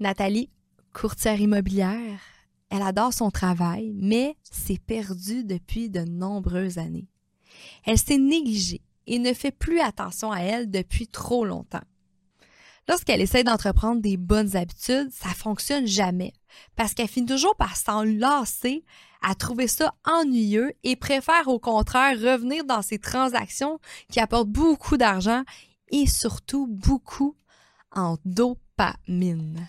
Nathalie, courtière immobilière, elle adore son travail, mais s'est perdue depuis de nombreuses années. Elle s'est négligée et ne fait plus attention à elle depuis trop longtemps. Lorsqu'elle essaie d'entreprendre des bonnes habitudes, ça fonctionne jamais parce qu'elle finit toujours par s'en lasser, à trouver ça ennuyeux et préfère au contraire revenir dans ses transactions qui apportent beaucoup d'argent et surtout beaucoup en dopamine.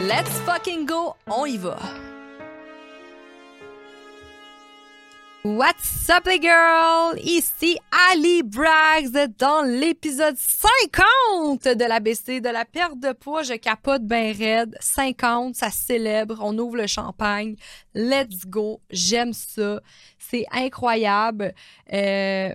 Let's fucking go, on y va! What's up les girls? Ici Ali Braggs dans l'épisode 50 de l'ABC de la perte de poids. Je capote ben raide. 50, ça célèbre. On ouvre le champagne. Let's go. J'aime ça. C'est incroyable. Euh,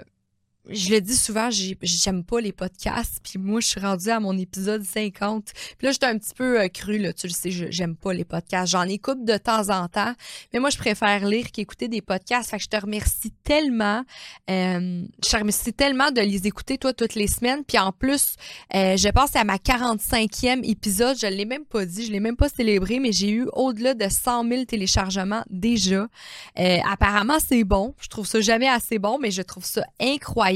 je le dis souvent, j'aime pas les podcasts. Puis moi, je suis rendue à mon épisode 50. Puis là, j'étais un petit peu euh, cru, là. Tu le sais, j'aime pas les podcasts. J'en écoute de temps en temps. Mais moi, je préfère lire qu'écouter des podcasts. Fait que je te remercie tellement. Euh, je te remercie tellement de les écouter, toi, toutes les semaines. Puis en plus, euh, je pense à ma 45e épisode. Je l'ai même pas dit, je l'ai même pas célébré, mais j'ai eu au-delà de 100 000 téléchargements déjà. apparemment, c'est bon. Je trouve ça jamais assez bon, mais je trouve ça incroyable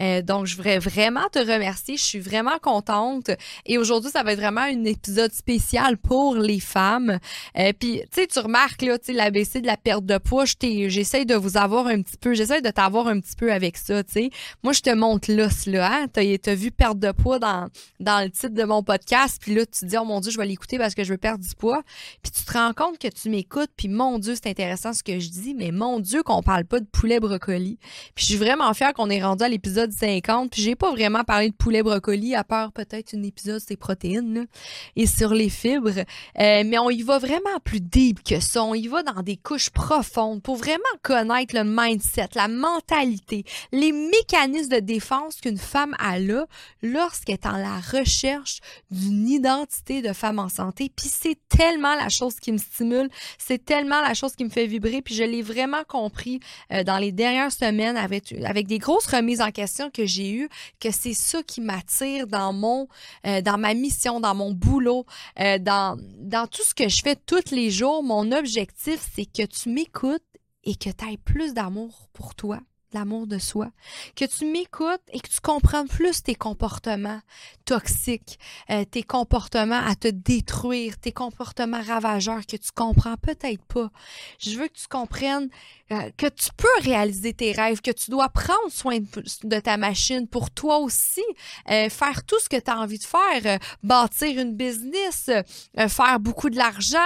euh, donc, je voudrais vraiment te remercier. Je suis vraiment contente. Et aujourd'hui, ça va être vraiment un épisode spécial pour les femmes. Euh, Puis, tu sais, tu remarques, là, tu l'ABC de la perte de poids, j'essaie de vous avoir un petit peu, j'essaie de t'avoir un petit peu avec ça, tu sais. Moi, je te montre là, hein? T'as as vu perte de poids dans, dans le titre de mon podcast. Puis là, tu te dis, oh mon Dieu, je vais l'écouter parce que je veux perdre du poids. Puis tu te rends compte que tu m'écoutes. Puis mon Dieu, c'est intéressant ce que je dis. Mais mon Dieu, qu'on parle pas de poulet brocoli. Puis je suis vraiment fière on est rendu à l'épisode 50. Puis j'ai pas vraiment parlé de poulet brocoli, à part peut-être un épisode sur les protéines et sur les fibres. Euh, mais on y va vraiment plus deep que ça. On y va dans des couches profondes pour vraiment connaître le mindset, la mentalité, les mécanismes de défense qu'une femme a là lorsqu'elle est en la recherche d'une identité de femme en santé. Puis c'est tellement la chose qui me stimule, c'est tellement la chose qui me fait vibrer. Puis je l'ai vraiment compris euh, dans les dernières semaines avec, avec des remises en question que j'ai eues, que c'est ça qui m'attire dans mon, euh, dans ma mission, dans mon boulot, euh, dans, dans tout ce que je fais tous les jours. Mon objectif, c'est que tu m'écoutes et que tu aies plus d'amour pour toi l'amour de soi, que tu m'écoutes et que tu comprennes plus tes comportements toxiques, euh, tes comportements à te détruire, tes comportements ravageurs que tu comprends peut-être pas. Je veux que tu comprennes euh, que tu peux réaliser tes rêves, que tu dois prendre soin de, ta machine pour toi aussi, euh, faire tout ce que tu as envie de faire, bâtir une business, faire beaucoup de l'argent,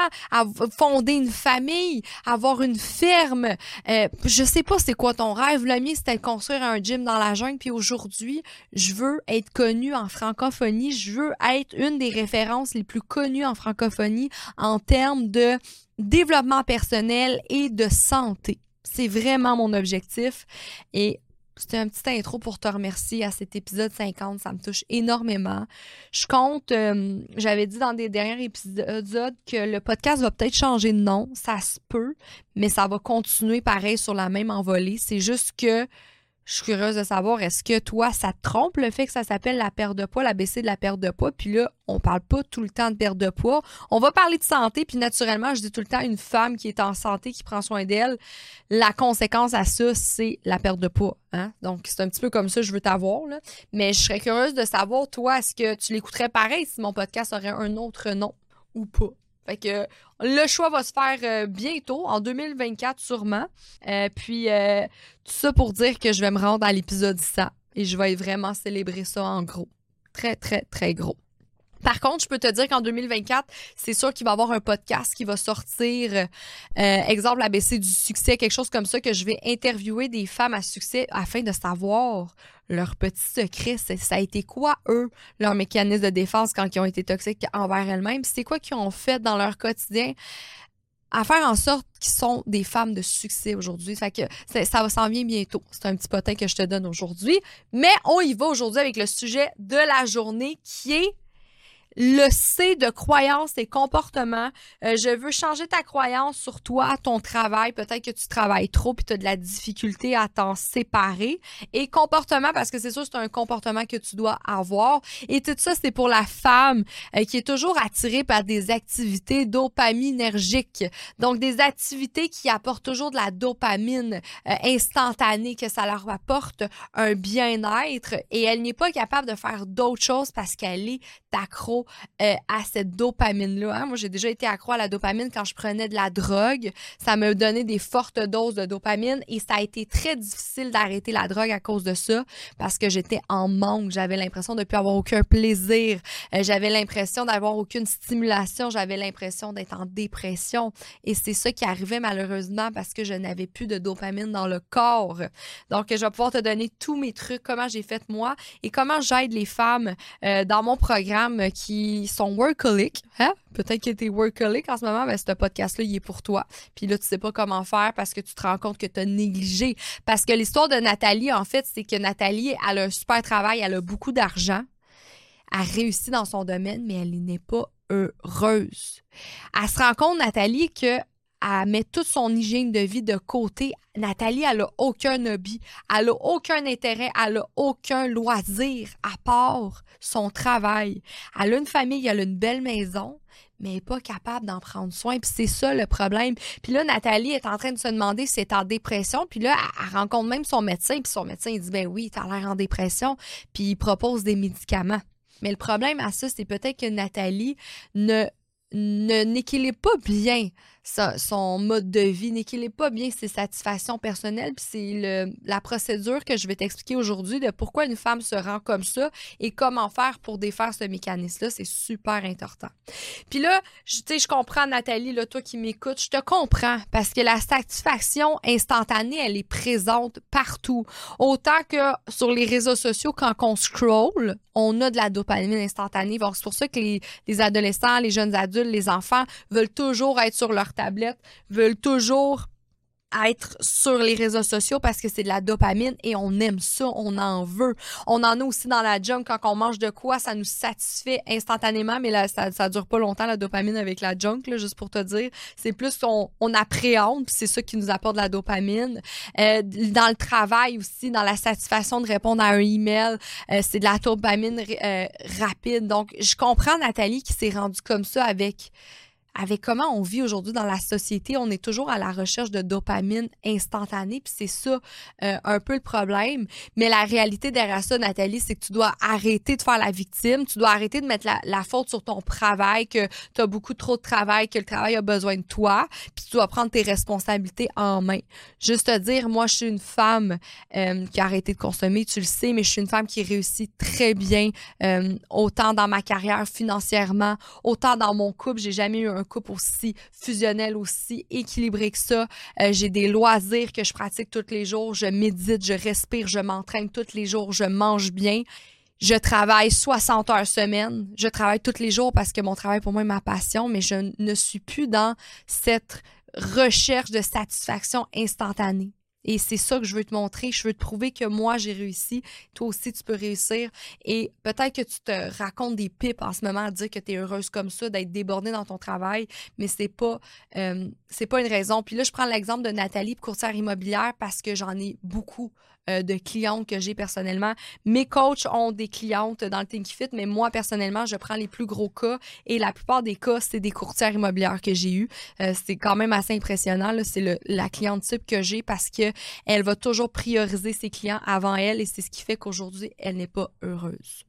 fonder une famille, avoir une ferme. je sais pas c'est quoi ton rêve, c'était de construire un gym dans la jungle. Puis aujourd'hui, je veux être connue en francophonie. Je veux être une des références les plus connues en francophonie en termes de développement personnel et de santé. C'est vraiment mon objectif. Et c'était un petit intro pour te remercier à cet épisode 50. Ça me touche énormément. Je compte, euh, j'avais dit dans des derniers épisodes que le podcast va peut-être changer de nom. Ça se peut, mais ça va continuer pareil sur la même envolée. C'est juste que je suis curieuse de savoir, est-ce que toi, ça te trompe le fait que ça s'appelle la perte de poids, la l'ABC de la perte de poids, puis là, on parle pas tout le temps de perte de poids. On va parler de santé, puis naturellement, je dis tout le temps, une femme qui est en santé, qui prend soin d'elle, la conséquence à ça, c'est la perte de poids. Hein? Donc, c'est un petit peu comme ça, je veux t'avoir. Mais je serais curieuse de savoir, toi, est-ce que tu l'écouterais pareil si mon podcast aurait un autre nom ou pas? Fait que le choix va se faire euh, bientôt, en 2024 sûrement. Euh, puis euh, tout ça pour dire que je vais me rendre à l'épisode 100 et je vais vraiment célébrer ça en gros. Très, très, très gros. Par contre, je peux te dire qu'en 2024, c'est sûr qu'il va y avoir un podcast qui va sortir, euh, exemple ABC du succès, quelque chose comme ça, que je vais interviewer des femmes à succès afin de savoir leur petit secret. Ça a été quoi, eux, leur mécanisme de défense quand ils ont été toxiques envers elles-mêmes? C'est quoi qu'ils ont fait dans leur quotidien? à faire en sorte qu'ils sont des femmes de succès aujourd'hui? Ça, va s'en vient bientôt. C'est un petit potin que je te donne aujourd'hui. Mais on y va aujourd'hui avec le sujet de la journée qui est le C de croyance et comportement. Euh, je veux changer ta croyance sur toi, ton travail. Peut-être que tu travailles trop puis tu as de la difficulté à t'en séparer. Et comportement, parce que c'est sûr, c'est un comportement que tu dois avoir. Et tout ça, c'est pour la femme euh, qui est toujours attirée par des activités dopaminergiques. Donc, des activités qui apportent toujours de la dopamine euh, instantanée, que ça leur apporte un bien-être. Et elle n'est pas capable de faire d'autres choses parce qu'elle est accro euh, à cette dopamine-là. Hein. Moi, j'ai déjà été accro à la dopamine quand je prenais de la drogue. Ça me donnait des fortes doses de dopamine et ça a été très difficile d'arrêter la drogue à cause de ça parce que j'étais en manque. J'avais l'impression de ne plus avoir aucun plaisir. Euh, j'avais l'impression d'avoir aucune stimulation. J'avais l'impression d'être en dépression. Et c'est ça qui arrivait malheureusement parce que je n'avais plus de dopamine dans le corps. Donc, je vais pouvoir te donner tous mes trucs, comment j'ai fait moi et comment j'aide les femmes euh, dans mon programme qui sont workaholic, hein? Peut-être que tu es workaholic en ce moment, mais ce podcast-là, il est pour toi. Puis là, tu sais pas comment faire parce que tu te rends compte que tu as négligé. Parce que l'histoire de Nathalie, en fait, c'est que Nathalie, elle a un super travail, elle a beaucoup d'argent. Elle réussit dans son domaine, mais elle n'est pas heureuse. Elle se rend compte, Nathalie, que elle met toute son hygiène de vie de côté. Nathalie, elle a aucun hobby, elle a aucun intérêt, elle a aucun loisir à part son travail. Elle a une famille, elle a une belle maison, mais elle n'est pas capable d'en prendre soin. Puis c'est ça le problème. Puis là, Nathalie est en train de se demander si elle est en dépression. Puis là, elle, rencontre même son médecin. Puis son médecin, il dit, ben oui, as l'air en dépression. Puis il propose des médicaments. Mais le problème à ça, c'est peut-être que Nathalie ne n'équilibre pas bien son mode de vie, n'équilibre pas bien ses satisfactions personnelles. Puis c'est la procédure que je vais t'expliquer aujourd'hui de pourquoi une femme se rend comme ça et comment faire pour défaire ce mécanisme-là. C'est super important. Puis là, tu sais, je comprends, Nathalie, toi qui m'écoutes, je te comprends parce que la satisfaction instantanée, elle est présente partout. Autant que sur les réseaux sociaux, quand on scroll, on a de la dopamine instantanée. C'est pour ça que les, les adolescents, les jeunes adultes, les enfants veulent toujours être sur leur tablette veulent toujours être sur les réseaux sociaux parce que c'est de la dopamine et on aime ça, on en veut. On en a aussi dans la junk quand on mange de quoi, ça nous satisfait instantanément, mais ça, ça dure pas longtemps la dopamine avec la junk, juste pour te dire. C'est plus on appréhende, c'est ça qui nous apporte de la dopamine. Euh, dans le travail aussi, dans la satisfaction de répondre à un email, euh, c'est de la dopamine euh, rapide. Donc, je comprends Nathalie qui s'est rendue comme ça avec avec comment on vit aujourd'hui dans la société, on est toujours à la recherche de dopamine instantanée, puis c'est ça euh, un peu le problème. Mais la réalité derrière ça, Nathalie, c'est que tu dois arrêter de faire la victime, tu dois arrêter de mettre la, faute sur ton travail, que tu as beaucoup trop de travail, que le travail a besoin de toi, puis tu dois prendre tes responsabilités en main. Juste te dire, moi, je suis une femme euh, qui a arrêté de consommer, tu le sais, mais je suis une femme qui réussit très bien, euh, autant dans ma carrière financièrement, autant dans mon couple, j'ai jamais eu un couple aussi fusionnel, aussi équilibré que ça. Euh, j'ai des loisirs que je pratique tous les jours. Je médite, je respire, je m'entraîne tous les jours, je mange bien. Je travaille 60 heures semaine. Je travaille tous les jours parce que mon travail pour moi est ma passion, mais je ne suis plus dans cette recherche de satisfaction instantanée. Et c'est ça que je veux te montrer. Je veux te prouver que moi, j'ai réussi. Toi aussi, tu peux réussir. Et peut-être que tu te racontes des pipes en ce moment à dire que tu es heureuse comme ça, d'être débordée dans ton travail, mais c'est pas, euh, c'est pas une raison. Puis là, je prends l'exemple de Nathalie, courtière immobilière, parce que j'en ai beaucoup euh, de clientes que j'ai personnellement. Mes coachs ont des clientes dans le Think Fit, mais moi, personnellement, je prends les plus gros cas et la plupart des cas, c'est des courtières immobilières que j'ai eues. Euh, c'est quand même assez impressionnant. C'est la cliente type que j'ai parce que elle va toujours prioriser ses clients avant elle et c'est ce qui fait qu'aujourd'hui, elle n'est pas heureuse.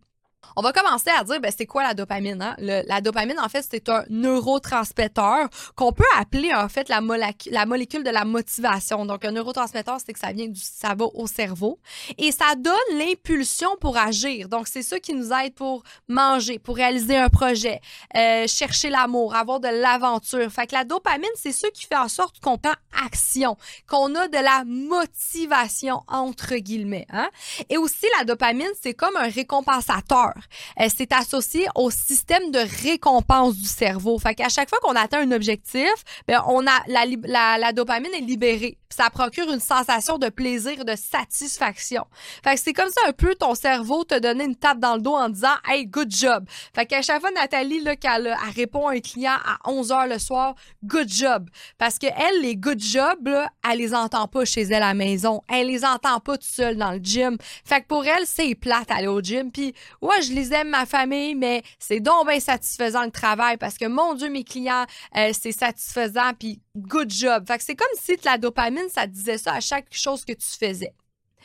On va commencer à dire, ben, c'est quoi la dopamine? Hein? la dopamine, en fait, c'est un neurotransmetteur qu'on peut appeler, en fait, la, molécule de la motivation. Donc, un neurotransmetteur, c'est que ça vient du, va au cerveau et ça donne l'impulsion pour agir. Donc, c'est ça qui nous aide pour manger, pour réaliser un projet, euh, chercher l'amour, avoir de l'aventure. Fait que la dopamine, c'est ce qui fait en sorte qu'on prend action, qu'on a de la motivation, entre guillemets. Hein? Et aussi, la dopamine, c'est comme un récompensateur. Euh, c'est associé au système de récompense du cerveau. Fait qu'à chaque fois qu'on atteint un objectif, ben, on a la, dopamine est libérée. Ça procure une sensation de plaisir, de satisfaction. Fait que c'est comme ça un peu ton cerveau te donner une tape dans le dos en disant Hey, good job. Fait qu'à chaque fois, Nathalie, là, qu'elle elle répond à un client à 11 h le soir, good job. Parce que elle, les good jobs, là, elle les entend pas chez elle à la maison. Elle les entend pas toute seule dans le gym. Fait que pour elle, c'est plate aller au gym. Puis, ouais, je les aime, ma famille, mais c'est donc bien satisfaisant le travail parce que, mon Dieu, mes clients, euh, c'est satisfaisant, puis good job. Fait que c'est comme si la dopamine, ça disait ça à chaque chose que tu faisais.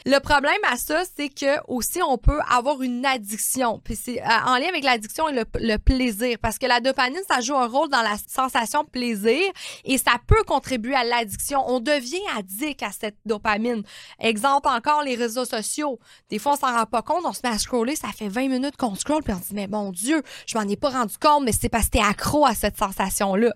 Le problème à ça, c'est que aussi on peut avoir une addiction. Puis c'est euh, en lien avec l'addiction et le, plaisir, parce que la dopamine, ça joue un rôle dans la sensation plaisir et ça peut contribuer à l'addiction. On devient addict à cette dopamine. Exemple encore les réseaux sociaux. Des fois, on s'en rend pas compte, on se met à scroller, ça fait 20 minutes qu'on scrolle, puis on se dit mais mon Dieu, je m'en ai pas rendu compte, mais c'est parce que t'es accro à cette sensation-là.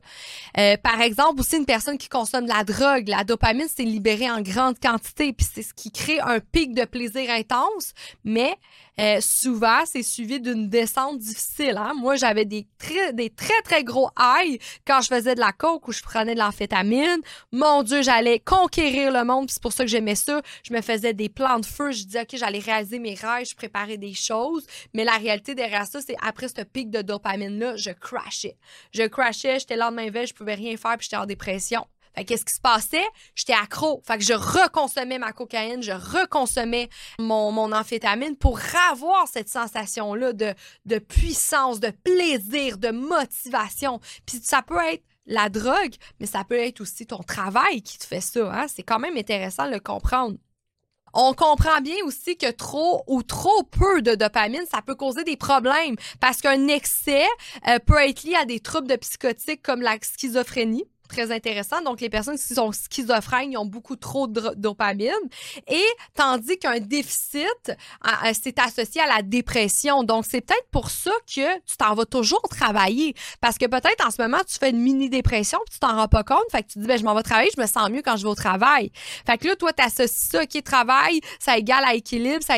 Euh, par exemple, aussi une personne qui consomme de la drogue, la dopamine, c'est libéré en grande quantité, puis c'est ce qui crée un un pic de plaisir intense, mais euh, souvent, c'est suivi d'une descente difficile. Hein? Moi, j'avais des très, très gros highs quand je faisais de la coke ou je prenais de l'amphétamine. Mon Dieu, j'allais conquérir le monde, c'est pour ça que j'aimais ça. Je me faisais des plans de feu, je disais, OK, j'allais réaliser mes rêves, je préparais des choses. Mais la réalité derrière ça, c'est après ce pic de dopamine-là, je crashais. Je crashais, j'étais lendemain veille, je pouvais rien faire, puis j'étais en dépression. Fait qu'est-ce qui se passait? J'étais accro. Fait que je reconsommais ma cocaïne, je reconsommais mon, mon amphétamine pour avoir cette sensation-là de, de puissance, de plaisir, de motivation. Puis ça peut être la drogue, mais ça peut être aussi ton travail qui te fait ça. Hein? C'est quand même intéressant de le comprendre. On comprend bien aussi que trop ou trop peu de dopamine, ça peut causer des problèmes parce qu'un excès euh, peut être lié à des troubles de psychotiques comme la schizophrénie très intéressant. Donc, les personnes qui sont schizophrènes, ont beaucoup trop de dopamine. Et tandis qu'un déficit, c'est associé à la dépression. Donc, c'est peut-être pour ça que tu t'en vas toujours travailler. Parce que peut-être en ce moment, tu fais une mini-dépression puis tu t'en rends pas compte. Fait que tu dis, ben, je m'en vais travailler, je me sens mieux quand je vais au travail. Fait que là, toi, tu associes ça, qui travail, ça égale à équilibre, ça,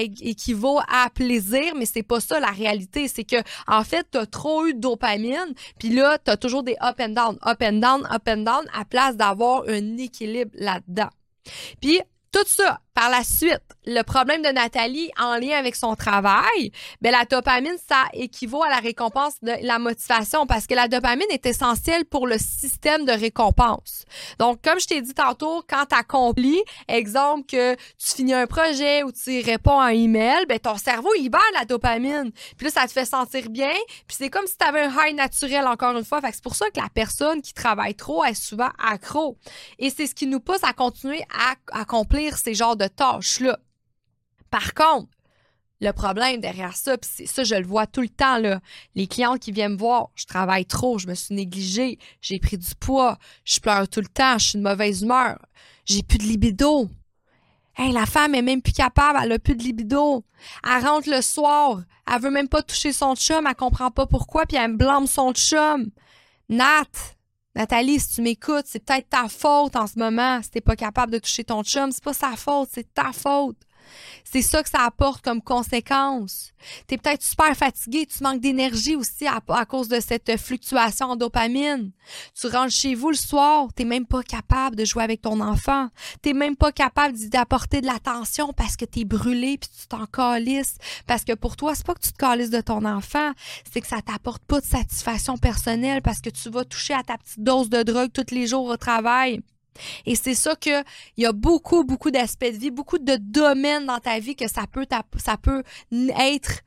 équivaut à plaisir, mais c'est pas ça la réalité. C'est que, en fait, tu as trop eu de dopamine, puis là, tu as toujours des up and down, up and down up and down à place d'avoir un équilibre là-dedans. Puis tout ça, par la suite, le problème de Nathalie en lien avec son travail, ben la dopamine, ça équivaut à la récompense de la motivation parce que la dopamine est essentielle pour le système de récompense. Donc, comme je t'ai dit tantôt, quand tu accomplis, exemple que tu finis un projet ou tu réponds à un email, ben ton cerveau libère la dopamine. Puis là, ça te fait sentir bien. Puis c'est comme si tu avais un high naturel encore une fois. Fait que c'est pour ça que la personne qui travaille trop est souvent accro. Et c'est ce qui nous pousse à continuer à accomplir ces genres de tâches-là. Par contre, le problème derrière ça, puis c'est ça, je le vois tout le temps, là. Les clients qui viennent me voir, je travaille trop, je me suis négligée, j'ai pris du poids, je pleure tout le temps, je suis de mauvaise humeur, j'ai plus de libido. Hey, la femme est même plus capable, elle a plus de libido. Elle rentre le soir, elle veut même pas toucher son chum, elle comprend pas pourquoi, puis elle me blâme son chum. Nat, Nathalie, si tu m'écoutes, c'est peut-être ta faute en ce moment. Si t'es pas capable de toucher ton chum, c'est pas sa faute, c'est ta faute. C'est ça que ça apporte comme conséquence. Tu es peut-être super fatigué, tu manques d'énergie aussi à, cause de cette fluctuation en dopamine. Tu rentres chez vous le soir, tu même pas capable de jouer avec ton enfant. Tu même pas capable d'apporter de l'attention parce que tu es brûlé puis tu t'en calisses. Parce que pour toi, c'est pas que tu te calisses de ton enfant, c'est que ça t'apporte pas de satisfaction personnelle parce que tu vas toucher à ta petite dose de drogue tous les jours au travail. Et c'est ça que il y a beaucoup, beaucoup d'aspects de vie, beaucoup de domaines dans ta vie que ça peut, ça peut être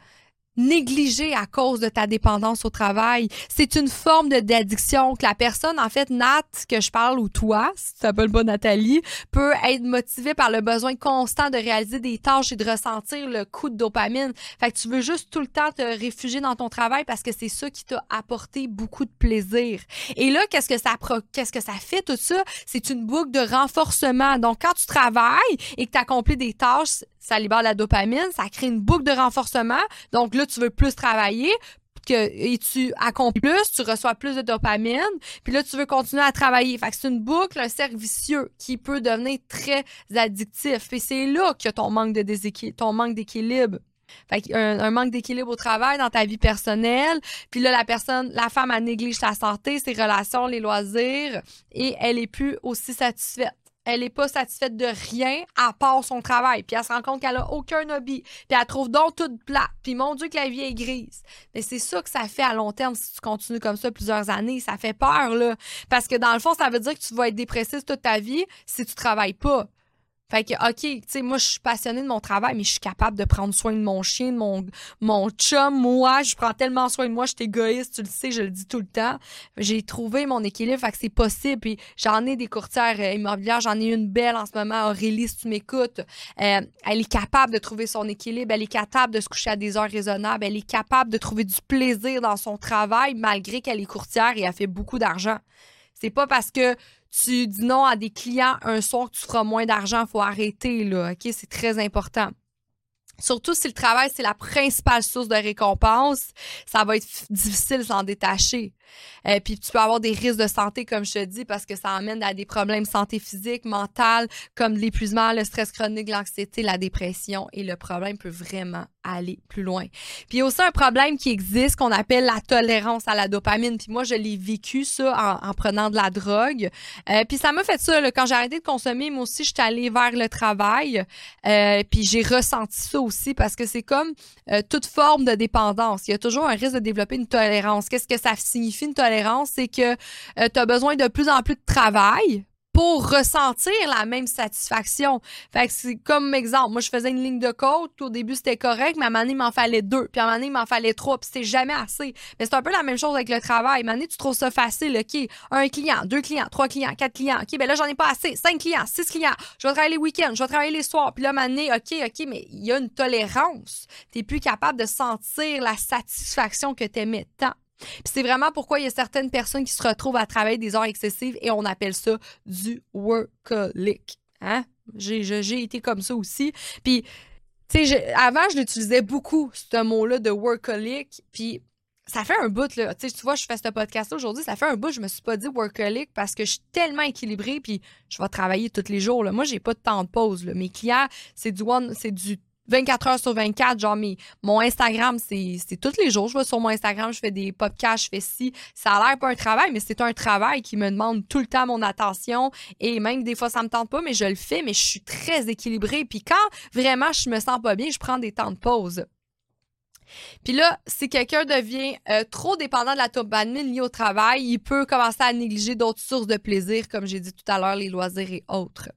négligé à cause de ta dépendance au travail. C'est une forme de d'addiction que la personne, en fait, Nat, que je parle, ou toi, si tu t'appelles pas Nathalie, peut être motivée par le besoin constant de réaliser des tâches et de ressentir le coup de dopamine. Fait que tu veux juste tout le temps te réfugier dans ton travail parce que c'est ça qui t'a apporté beaucoup de plaisir. Et là, qu'est-ce que ça qu'est-ce que ça fait tout ça? C'est une boucle de renforcement. Donc, quand tu travailles et que tu accomplis des tâches, ça libère la dopamine, ça crée une boucle de renforcement. Donc là, tu veux plus travailler, et tu accomplis plus, tu reçois plus de dopamine, puis là, tu veux continuer à travailler. Fait que c'est une boucle, un cercle vicieux qui peut devenir très addictif. Et c'est là que ton manque de déséquilibre, ton manque d'équilibre. Fait un, un manque d'équilibre au travail, dans ta vie personnelle. Puis là, la personne, la femme, elle néglige sa santé, ses relations, les loisirs, et elle est plus aussi satisfaite elle est pas satisfaite de rien à part son travail. Puis elle se rend compte qu'elle a aucun hobby. Puis elle trouve donc toute plate. Puis mon Dieu que la vie est grise. Mais c'est ça que ça fait à long terme si tu continues comme ça plusieurs années. Ça fait peur, là. Parce que dans le fond, ça veut dire que tu vas être dépressif toute ta vie si tu travailles pas. Fait que, OK, tu sais, moi, je suis passionnée de mon travail, mais je suis capable de prendre soin de mon chien, de mon, mon chum. Moi, je prends tellement soin de moi, je suis égoïste, tu le sais, je le dis tout le temps. J'ai trouvé mon équilibre, fait que c'est possible. Puis j'en ai des courtières euh, immobilières, j'en ai une belle en ce moment, Aurélie, si tu m'écoutes. Euh, elle est capable de trouver son équilibre, elle est capable de se coucher à des heures raisonnables, elle est capable de trouver du plaisir dans son travail, malgré qu'elle est courtière et elle fait beaucoup d'argent. C'est pas parce que tu dis non à des clients un soir que tu feras moins d'argent, faut arrêter, là, OK? C'est très important. Surtout si le travail, c'est la principale source de récompense, ça va être difficile de s'en détacher. Euh, puis tu peux avoir des risques de santé, comme je te dis, parce que ça amène à des problèmes de santé physique, mentale, comme l'épuisement, le stress chronique, l'anxiété, la dépression. Et le problème peut vraiment aller plus loin. Puis il y a aussi un problème qui existe qu'on appelle la tolérance à la dopamine. Puis moi, je l'ai vécu ça en, prenant de la drogue. Euh, puis ça m'a fait ça. Là, quand j'ai arrêté de consommer, moi aussi, je suis allée vers le travail. Euh, puis j'ai ressenti ça aussi parce que c'est comme toute forme de dépendance. Il y a toujours un risque de développer une tolérance. Qu'est-ce que ça signifie? Une tolérance? C'est que tu as besoin de plus en plus de travail pour ressentir la même satisfaction. Fait que c'est comme exemple, moi je faisais une ligne de côte, au début c'était correct, mais à un moment donné, il m'en fallait deux, puis à un moment donné, il m'en fallait trois, puis c'était jamais assez. Mais c'est un peu la même chose avec le travail. À un moment donné, tu trouves ça facile, OK, un client, deux clients, trois clients, quatre clients, OK, ben là j'en ai pas assez, cinq clients, six clients, je vais travailler les week-ends, je vais travailler les soirs, puis là à un moment donné, OK, OK, mais il y a une tolérance. T'es plus capable de sentir la satisfaction que t'aimais tant c'est vraiment pourquoi il y a certaines personnes qui se retrouvent à travailler des heures excessives et on appelle ça du workaholic. Hein? J'ai été comme ça aussi. Puis, tu sais, avant, je l'utilisais beaucoup, ce mot-là de workaholic. Puis, ça fait un bout, là. Tu vois, je fais ce podcast aujourd'hui, ça fait un bout, je me suis pas dit workaholic parce que je suis tellement équilibrée, puis je vais travailler tous les jours, là. Moi, j'ai pas de temps de pause. Mes clients, c'est du one, c'est du 24 heures sur 24, genre, mais mon Instagram, c'est tous les jours. Je vais sur mon Instagram, je fais des podcasts, je fais ci. Ça a l'air pas un travail, mais c'est un travail qui me demande tout le temps mon attention. Et même des fois, ça me tente pas, mais je le fais, mais je suis très équilibrée. Puis quand vraiment je me sens pas bien, je prends des temps de pause. Puis là, si quelqu'un devient euh, trop dépendant de la dopamine liée au travail, il peut commencer à négliger d'autres sources de plaisir, comme j'ai dit tout à l'heure, les loisirs et autres.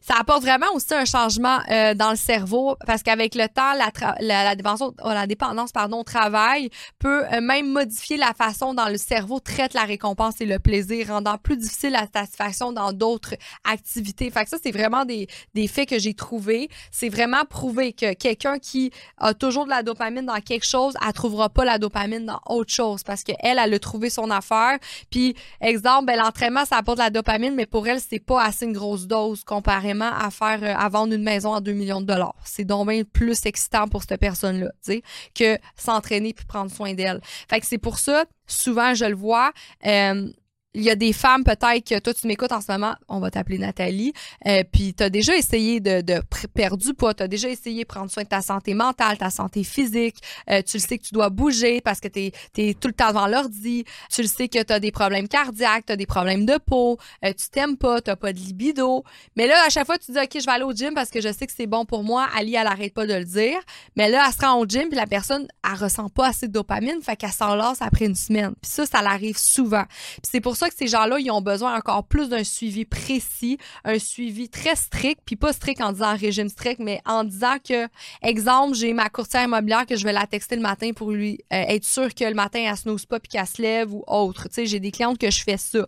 Ça apporte vraiment aussi un changement euh, dans le cerveau parce qu'avec le temps, la, dépendance, oh, la au travail peut euh, même modifier la façon dont le cerveau traite la récompense et le plaisir, rendant plus difficile la satisfaction dans d'autres activités. Fait que ça, c'est vraiment des, faits que j'ai trouvés. C'est vraiment prouvé que quelqu'un qui a toujours de la dopamine dans quelque chose, elle trouvera pas la dopamine dans autre chose parce qu'elle, elle, a trouvé son affaire. Puis, exemple, ben, l'entraînement, ça apporte de la dopamine, mais pour elle, c'est pas assez une grosse dose comparément à faire euh, à vendre une maison à 2 millions de dollars. C'est donc bien plus excitant pour cette personne-là, tu sais, que s'entraîner puis prendre soin d'elle. Fait que c'est pour ça, souvent je le vois, euh, il y a des femmes peut-être que toi tu m'écoutes en ce moment, on va t'appeler Nathalie, euh, puis tu as déjà essayé de, de perdre du poids, tu as déjà essayé de prendre soin de ta santé mentale, ta santé physique, euh, tu le sais que tu dois bouger parce que tu es, tout le temps devant l'ordi, tu le sais que tu as des problèmes cardiaques, tu as des problèmes de peau, euh, tu t'aimes pas, tu pas de libido. Mais là, à chaque fois, tu dis, OK, je vais aller au gym parce que je sais que c'est bon pour moi. Ali, elle arrête pas de le dire. Mais là, elle se rend au gym, puis la personne, elle ressent pas assez de dopamine, fait qu'elle s'en lasse après une semaine. Puis ça, ça l'arrive souvent. c'est pour ça que ces gens-là, ils ont besoin encore plus d'un suivi précis, un suivi très strict, puis pas strict en disant régime strict, mais en disant que, exemple, j'ai ma courtière immobilière que je vais la texter le matin pour lui euh, être sûr que le matin, elle snooze pas puis qu'elle se lève ou autre. Tu sais, j'ai des clientes que je fais ça.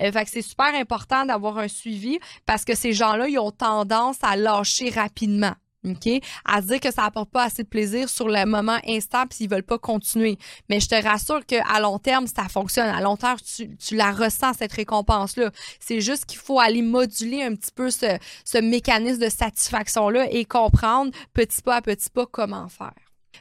Euh, fait que c'est super important d'avoir un suivi parce que ces gens-là, ils ont tendance à lâcher rapidement. OK? À dire que ça apporte pas assez de plaisir sur le moment instant puis ils veulent pas continuer. Mais je te rassure qu'à long terme, ça fonctionne. À long terme, tu, tu la ressens, cette récompense-là. C'est juste qu'il faut aller moduler un petit peu ce, ce mécanisme de satisfaction-là et comprendre petit pas à petit pas comment faire.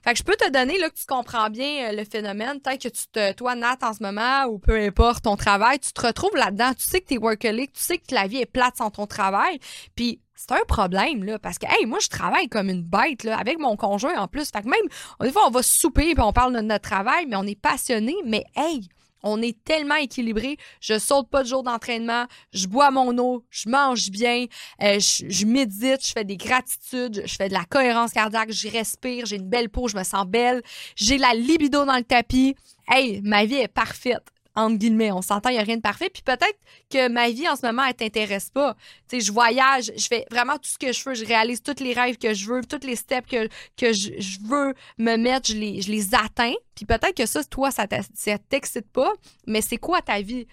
Fait que je peux te donner là que tu comprends bien euh, le phénomène. Peut-être que tu te, toi, Nat, en ce moment, ou peu importe ton travail, tu te retrouves là-dedans. Tu sais que tu es workaholic, tu sais que la vie est plate sans ton travail. Puis c'est un problème, là, parce que, hey, moi, je travaille comme une bête, là, avec mon conjoint en plus. Fait que même, des fois, on va souper puis on parle de notre travail, mais on est passionné, mais hey, on est tellement équilibré. Je saute pas de jour d'entraînement. Je bois mon eau. Je mange bien. Euh, je, médite. Je fais des gratitudes. Je fais de la cohérence cardiaque. Je respire. J'ai une belle peau. Je me sens belle. J'ai la libido dans le tapis. Hey, ma vie est parfaite guillemets. On s'entend, il n'y a rien de parfait. Puis peut-être que ma vie en ce moment, elle t'intéresse pas. Tu je voyage, je fais vraiment tout ce que je veux, je réalise tous les rêves que je veux, tous les steps que, je, veux me mettre, je les, atteins. Puis peut-être que ça, toi, ça t'excite pas, mais c'est quoi ta vie?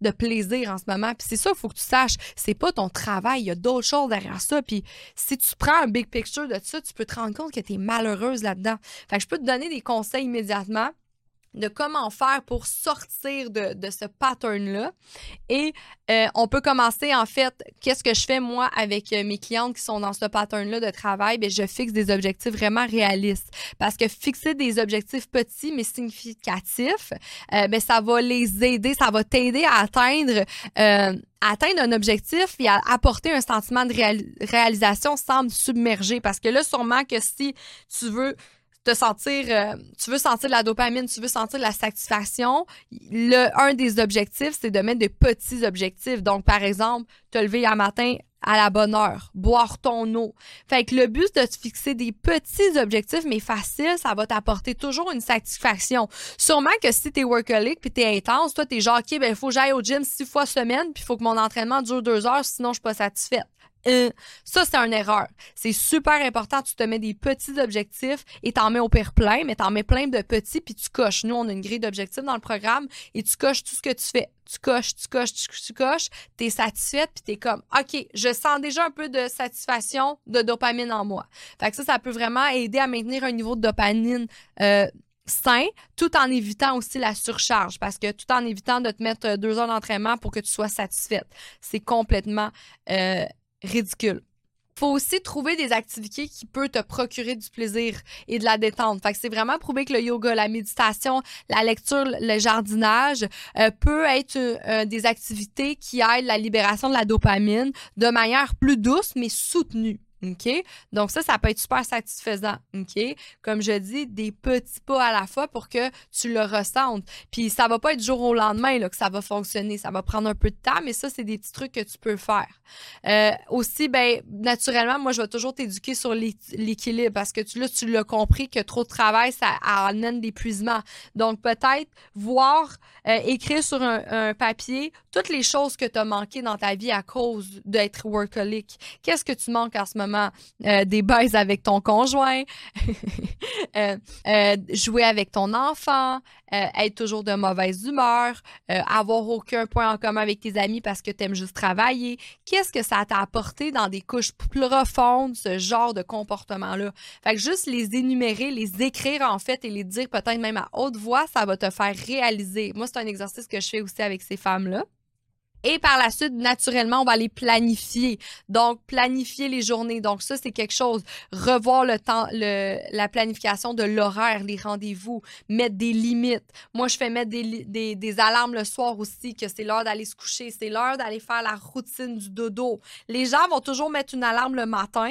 de plaisir en ce moment? Puis c'est ça, il faut que tu saches, c'est pas ton travail, il y a d'autres choses derrière ça. Puis si tu prends un big picture de ça, tu peux te rendre compte que tu es malheureuse là-dedans. Fait que je peux te donner des conseils immédiatement de comment faire pour sortir de, ce pattern-là. Et euh, on peut commencer, en fait, qu'est-ce que je fais moi avec euh, mes clientes qui sont dans ce pattern-là de travail? Bien, je fixe des objectifs vraiment réalistes. Parce que fixer des objectifs petits mais significatifs, euh, bien, ça va les aider, ça va t'aider à atteindre... Euh, atteindre un objectif et à apporter un sentiment de réalisation me submerger. Parce que là, sûrement que si tu veux te sentir, euh, tu veux sentir la dopamine, tu veux sentir la satisfaction, le, un des objectifs, c'est de mettre de petits objectifs. Donc, par exemple, te lever un matin à la bonne heure, boire ton eau. Fait que le but de te fixer des petits objectifs, mais faciles, ça va t'apporter toujours une satisfaction. Sûrement que si t'es workaholic puis t'es intense, toi t'es genre, OK, ben, il faut que j'aille au gym six fois semaine puis il faut que mon entraînement dure deux heures, sinon je suis pas satisfaite. Euh, ça, c'est une erreur. C'est super important. Tu te mets des petits objectifs et t'en mets au pire plein, mais t'en mets plein de petits puis tu coches. Nous, on a une grille d'objectifs dans le programme et tu coches tout ce que tu fais. Tu coches, tu coches, tu, tu coches, t'es satisfaite puis t'es comme, OK, je sens déjà un peu de satisfaction, de dopamine en moi. Fait que ça, ça peut vraiment aider à maintenir un niveau de dopamine euh, sain, tout en évitant aussi la surcharge, parce que tout en évitant de te mettre euh, deux heures d'entraînement pour que tu sois satisfaite. C'est complètement ridicule. Faut aussi trouver des activités qui peuvent te procurer du plaisir et de la détente. Fait que c'est vraiment prouvé que le yoga, la méditation, la lecture, le jardinage euh, peut être euh, des activités qui aident la libération de la dopamine de manière plus douce mais soutenue. OK? Donc ça, ça peut être super satisfaisant. OK? Comme je dis, des petits pas à la fois pour que tu le ressentes. Puis ça va pas être jour au lendemain là, que ça va fonctionner. Ça va prendre un peu de temps, mais ça, c'est des petits trucs que tu peux faire. Euh, aussi, ben naturellement, moi, je vais toujours t'éduquer sur l'équilibre parce que tu, là, tu l'as compris que trop de travail, ça amène d'épuisement. Donc peut-être voir, euh, écrire sur un, un, papier toutes les choses que tu as manquées dans ta vie à cause d'être workaholic. Qu'est-ce que tu manques en ce moment? Euh, des baises avec ton conjoint, euh, euh, jouer avec ton enfant, être toujours de mauvaise humeur, avoir aucun point en commun avec tes amis parce que tu aimes juste travailler. Qu'est-ce que ça t'a apporté dans des couches plus profondes, ce genre de comportement-là? Fait que juste les énumérer, les écrire en fait et les dire peut-être même à haute voix, ça va te faire réaliser. Moi, c'est un exercice que je fais aussi avec ces femmes-là. Et par la suite, naturellement, on va les planifier. Donc, planifier les journées. Donc, ça, c'est quelque chose. Revoir le temps, la planification de l'horaire, les rendez-vous, mettre des limites. Moi, je fais mettre des alarmes le soir aussi, que c'est l'heure d'aller se coucher, c'est l'heure d'aller faire la routine du dodo. Les gens vont toujours mettre une alarme le matin,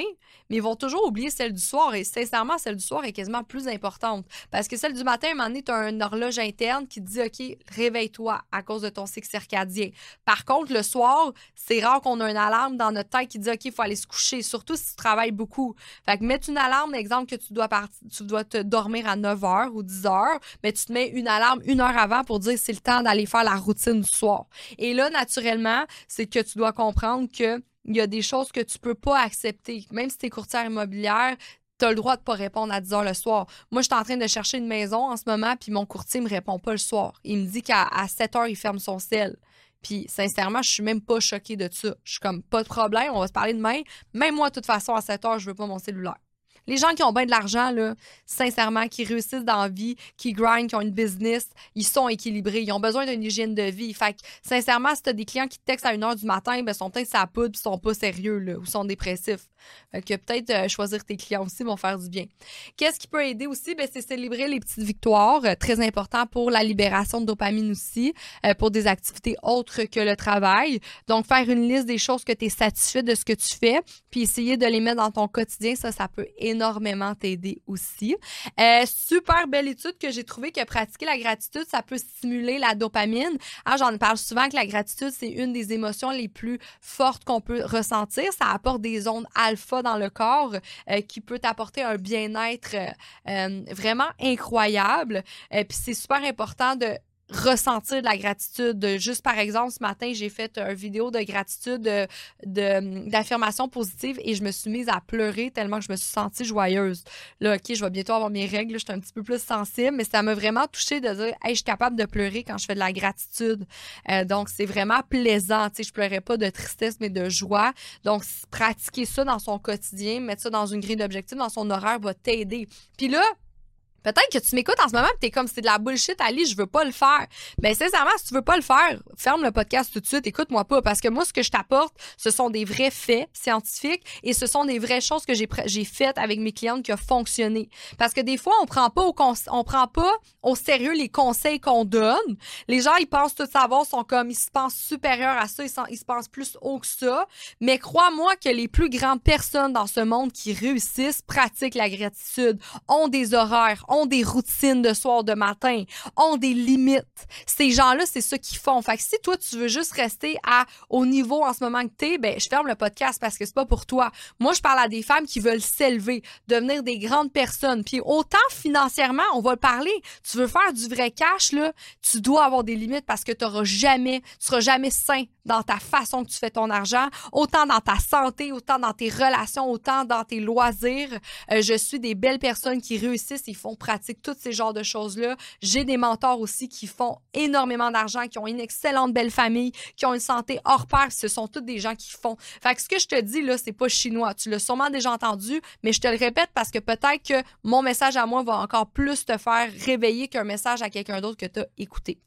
mais ils vont toujours oublier celle du soir. Et sincèrement, celle du soir est quasiment plus importante. Parce que celle du matin, à un moment donné, tu as une horloge interne qui te dit OK, réveille-toi à cause de ton cycle circadien. Par contre, le soir, c'est rare qu'on ait une alarme dans notre tête qui dit OK, il faut aller se coucher, surtout si tu travailles beaucoup. Fait que mettre une alarme, exemple que tu dois, tu dois te dormir à 9 h ou 10 h, mais tu te mets une alarme une heure avant pour dire c'est le temps d'aller faire la routine du soir. Et là, naturellement, c'est que tu dois comprendre que il y a des choses que tu peux pas accepter. Même si tu es courtière immobilière, tu as le droit de pas répondre à 10 heures le soir. Moi, je suis en train de chercher une maison en ce moment, puis mon courtier me répond pas le soir. Il me dit qu'à 7 heures, il ferme son sel. Puis, sincèrement, je suis même pas choquée de ça. Je suis comme, pas de problème, on va se parler demain. Même moi, de toute façon, à 7 heures, je veux pas mon cellulaire. Les gens qui ont bien de l'argent, là, sincèrement, qui réussissent dans la vie, qui grind, qui ont une business, ils sont équilibrés. Ils ont besoin d'une hygiène de vie. Fait que, sincèrement, si tu as des clients qui te textent à 1h du matin, ben, sont peut-être sa poudre ils sont pas sérieux, là, ou sont dépressifs. Fait que peut-être euh, choisir tes clients aussi vont faire du bien. Qu'est-ce qui peut aider aussi? Ben, c'est célébrer les petites victoires. Euh, très important pour la libération de dopamine aussi, euh, pour des activités autres que le travail. Donc, faire une liste des choses que tu es satisfait de ce que tu fais, puis essayer de les mettre dans ton quotidien, ça, ça peut énormément t'aider aussi. super belle étude que j'ai trouvé que pratiquer la gratitude, ça peut stimuler la dopamine. Ah, J'en parle souvent que la gratitude, c'est une des émotions les plus fortes qu'on peut ressentir. Ça apporte des ondes alpha dans le corps euh, qui peut t'apporter un bien-être euh, euh, vraiment incroyable. Puis c'est super important de ressentir de la gratitude. Juste par exemple, ce matin, j'ai fait une vidéo de gratitude, de, d'affirmation positive et je me suis mise à pleurer tellement que je me suis sentie joyeuse. Là, OK, je vais bientôt avoir mes règles, je suis un petit peu plus sensible, mais ça m'a vraiment touchée de dire, hey, je suis capable de pleurer quand je fais de la gratitude. Euh, donc, c'est vraiment plaisant. Tu sais, je pleurais pas de tristesse, mais de joie. Donc, pratiquer ça dans son quotidien, mettre ça dans une grille d'objectifs, dans son horaire va t'aider. Puis là, Peut-être que tu m'écoutes en ce moment et t'es comme c'est de la bullshit, Ali, je veux pas le faire. Ben sincèrement, si tu veux pas le faire, ferme le podcast tout de suite, écoute-moi pas parce que moi ce que je t'apporte, ce sont des vrais faits scientifiques et ce sont des vraies choses que j'ai faites avec mes clientes qui ont fonctionné. Parce que des fois, on prend pas au prend pas au sérieux les conseils qu'on donne. Les gens ils pensent tout savoir, sont comme ils se pensent supérieurs à ça, ils, ils se pensent plus haut que ça, mais crois-moi que les plus grandes personnes dans ce monde qui réussissent pratiquent la gratitude, ont des horaires ont des routines de soir, de matin, ont des limites. Ces gens-là, c'est ça qu'ils font. Fait si toi, tu veux juste rester à, au niveau en ce moment que t'es, ben, je ferme le podcast parce que c'est pas pour toi. Moi, je parle à des femmes qui veulent s'élever, devenir des grandes personnes. Puis autant financièrement, on va le parler. Tu veux faire du vrai cash, là, tu dois avoir des limites parce que tu jamais, tu seras jamais sain dans ta façon que tu fais ton argent, autant dans ta santé, autant dans tes relations, autant dans tes loisirs. Euh, je suis des belles personnes qui réussissent, ils font pratique tous ces genres de choses-là. J'ai des mentors aussi qui font énormément d'argent, qui ont une excellente belle famille, qui ont une santé hors pair. Ce sont tous des gens qui font. Fait que ce que je te dis là, c'est pas chinois. Tu l'as sûrement déjà entendu, mais je te le répète parce que peut-être que mon message à moi va encore plus te faire réveiller qu'un message à quelqu'un d'autre que tu as écouté.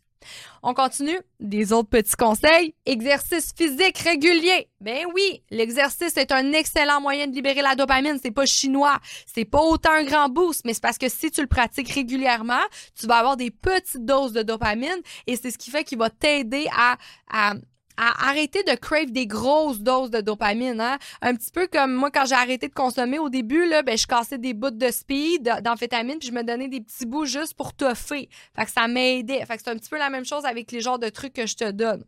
On continue. Des autres petits conseils. Exercice physique régulier. Ben oui, l'exercice est un excellent moyen de libérer la dopamine. C'est pas chinois. C'est pas autant un grand boost, mais c'est parce que si tu le pratiques régulièrement, tu vas avoir des petites doses de dopamine et c'est ce qui fait qu'il va t'aider à, à à arrêter de crave des grosses doses de dopamine. Hein? Un petit peu comme moi, quand j'ai arrêté de consommer au début, là, ben, je cassais des bouts de speed, d'amphétamine, puis je me donnais des petits bouts juste pour toffer. Fait que ça m'aidait. Fait que c'est un petit peu la même chose avec les genres de trucs que je te donne.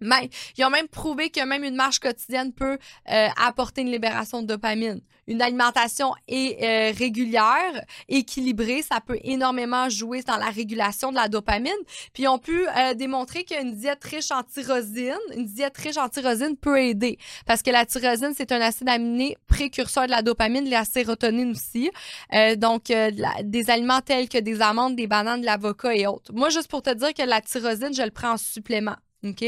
Mais ils ont même prouvé que même une marche quotidienne peut euh, apporter une libération de dopamine. Une alimentation est, euh, régulière, équilibrée, ça peut énormément jouer dans la régulation de la dopamine. Puis ils ont pu euh, démontrer qu'une diète riche en tyrosine, une diète riche en tyrosine peut aider parce que la tyrosine c'est un acide aminé précurseur de la dopamine, de la sérotonine aussi. donc des aliments tels que des amandes, des bananes, de l'avocat et autres. Moi juste pour te dire que la tyrosine, je le prends en supplément. OK?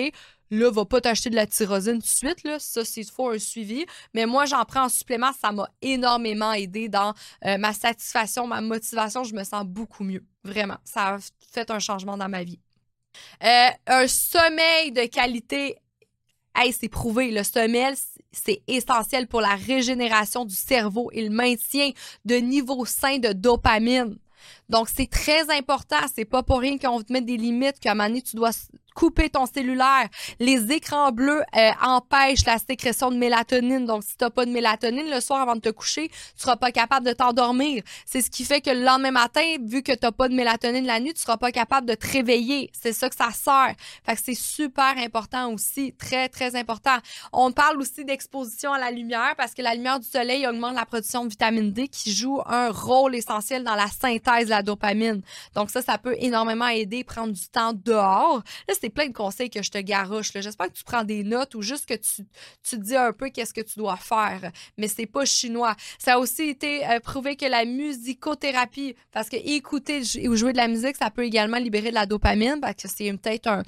Là, va pas t'acheter de la tyrosine tout de suite, là. Ça, c'est faut un suivi. Mais moi, j'en prends en supplément. Ça m'a énormément aidé dans euh, ma satisfaction, ma motivation. Je me sens beaucoup mieux. Vraiment. Ça a fait un changement dans ma vie. Euh, un sommeil de qualité. Hey, c'est prouvé. Le sommeil, c'est essentiel pour la régénération du cerveau et le maintien de niveau sain de dopamine. Donc, c'est très important. C'est pas pour rien qu'on te met des limites, qu'à un moment donné, tu dois couper ton cellulaire. Les écrans bleus euh, empêchent la sécrétion de mélatonine. Donc, si tu n'as pas de mélatonine le soir avant de te coucher, tu seras pas capable de t'endormir. C'est ce qui fait que le lendemain matin, vu que tu n'as pas de mélatonine la nuit, tu seras pas capable de te réveiller. C'est ça que ça sert. Fait que c'est super important aussi. Très, très important. On parle aussi d'exposition à la lumière parce que la lumière du soleil augmente la production de vitamine D qui joue un rôle essentiel dans la synthèse de la dopamine. Donc ça, ça peut énormément aider, prendre du temps dehors c'est plein de conseils que je te garoche. J'espère que tu prends des notes ou juste que tu, tu dis un peu qu'est-ce que tu dois faire. Mais c'est pas chinois. Ça a aussi été euh, prouvé que la musicothérapie, parce que écouter ou jouer de la musique, ça peut également libérer de la dopamine, parce que c'est peut-être un,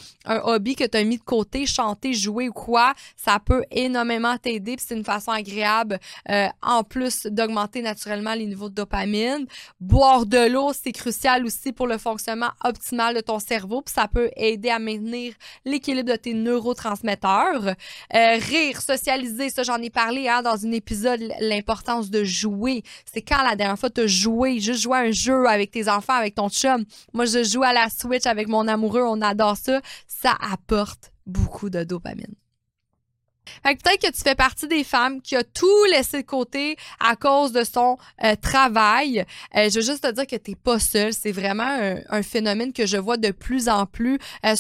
hobby que tu as mis de côté, chanter, jouer ou quoi. Ça peut énormément t'aider. c'est une façon agréable, euh, en plus d'augmenter naturellement les niveaux de dopamine. Boire de l'eau, c'est crucial aussi pour le fonctionnement optimal de ton cerveau. Puis ça peut aider à maintenir l'équilibre de tes neurotransmetteurs. Euh, rire, socialiser, ça j'en ai parlé hein, dans un épisode, l'importance de jouer. C'est quand la dernière fois tu as joué, juste jouer un jeu avec tes enfants, avec ton chum. Moi, je joue à la Switch avec mon amoureux, on adore ça. Ça apporte beaucoup de dopamine. Fait peut-être que tu fais partie des femmes qui a tout laissé de côté à cause de son euh, travail. Euh, je veux juste te dire que t'es pas seule. C'est vraiment un, phénomène que je vois de plus en plus, euh,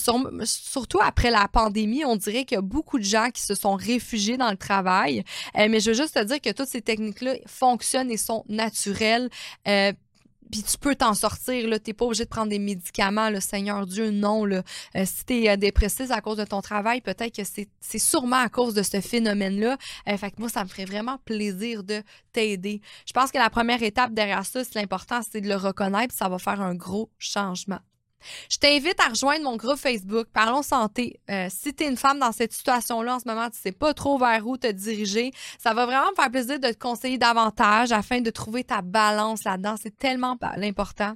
surtout après la pandémie. On dirait qu'il y a beaucoup de gens qui se sont réfugiés dans le travail. mais je veux juste te dire que toutes ces techniques-là fonctionnent et sont naturelles puis tu peux t'en sortir. Tu n'es pas obligé de prendre des médicaments, le Seigneur Dieu, non. Là. Euh, si tu es euh, à cause de ton travail, peut-être que c'est sûrement à cause de ce phénomène-là. Euh, fait que moi, ça me ferait vraiment plaisir de t'aider. Je pense que la première étape derrière ça, c'est l'important, c'est de le reconnaître, ça va faire un gros changement. Je t'invite à rejoindre mon groupe Facebook Parlons Santé. Euh, si tu es une femme dans cette situation-là en ce moment, tu sais pas trop vers où te diriger, ça va vraiment me faire plaisir de te conseiller davantage afin de trouver ta balance là-dedans. C'est tellement l'important.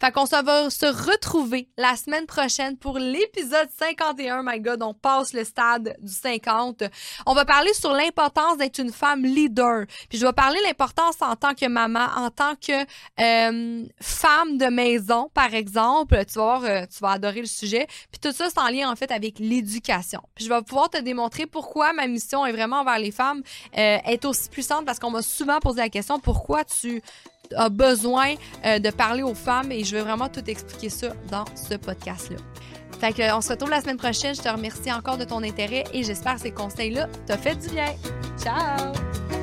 Fait qu'on se va se retrouver la semaine prochaine pour l'épisode 51. My God, on passe le stade du 50. On va parler sur l'importance d'être une femme leader. Puis je vais parler l'importance en tant que maman, en tant que euh, femme de maison, par exemple. Tu vas voir, euh, tu vas adorer le sujet. Puis tout ça, c'est en lien en fait avec l'éducation. Puis je vais pouvoir te démontrer pourquoi ma mission est vraiment envers les femmes euh, est aussi puissante parce qu'on m'a souvent posé la question pourquoi tu a besoin euh, de parler aux femmes et je vais vraiment tout expliquer ça dans ce podcast-là. Fait que, on se retrouve la semaine prochaine. Je te remercie encore de ton intérêt et j'espère que ces conseils-là t'ont fait du bien. Ciao!